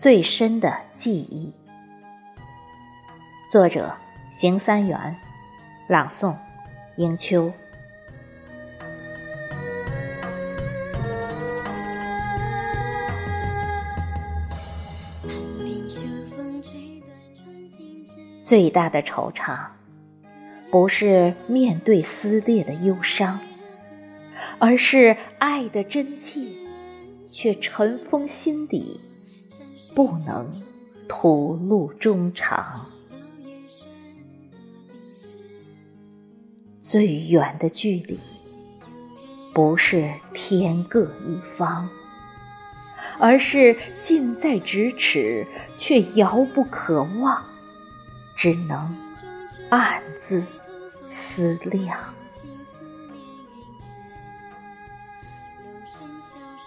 最深的记忆。作者：邢三元，朗诵：迎秋。最大的惆怅，不是面对撕裂的忧伤，而是爱的真切，却尘封心底，不能吐露衷肠。最远的距离，不是天各一方，而是近在咫尺，却遥不可望。只能暗自思量，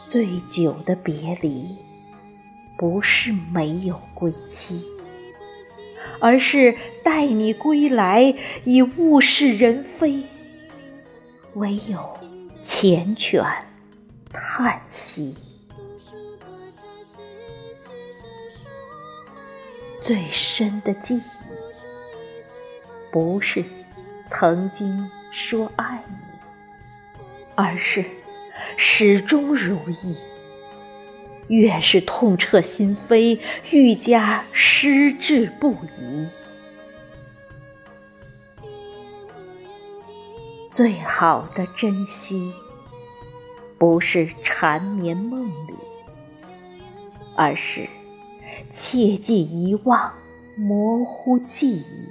最久的别离，不是没有归期，而是待你归来已物是人非，唯有缱绻叹息。最深的记忆。不是曾经说爱你，而是始终如一。越是痛彻心扉，愈加矢志不移。最好的珍惜，不是缠绵梦里，而是切忌遗忘模糊记忆。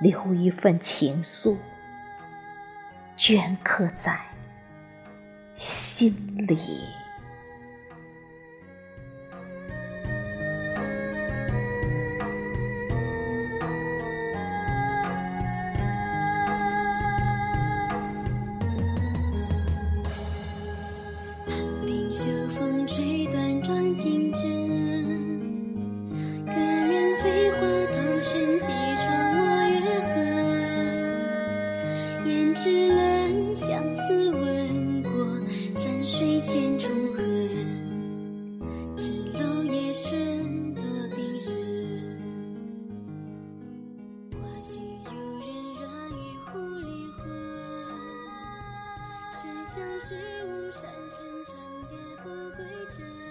留一份情愫，镌刻在心里。像虚无山间长夜不归人。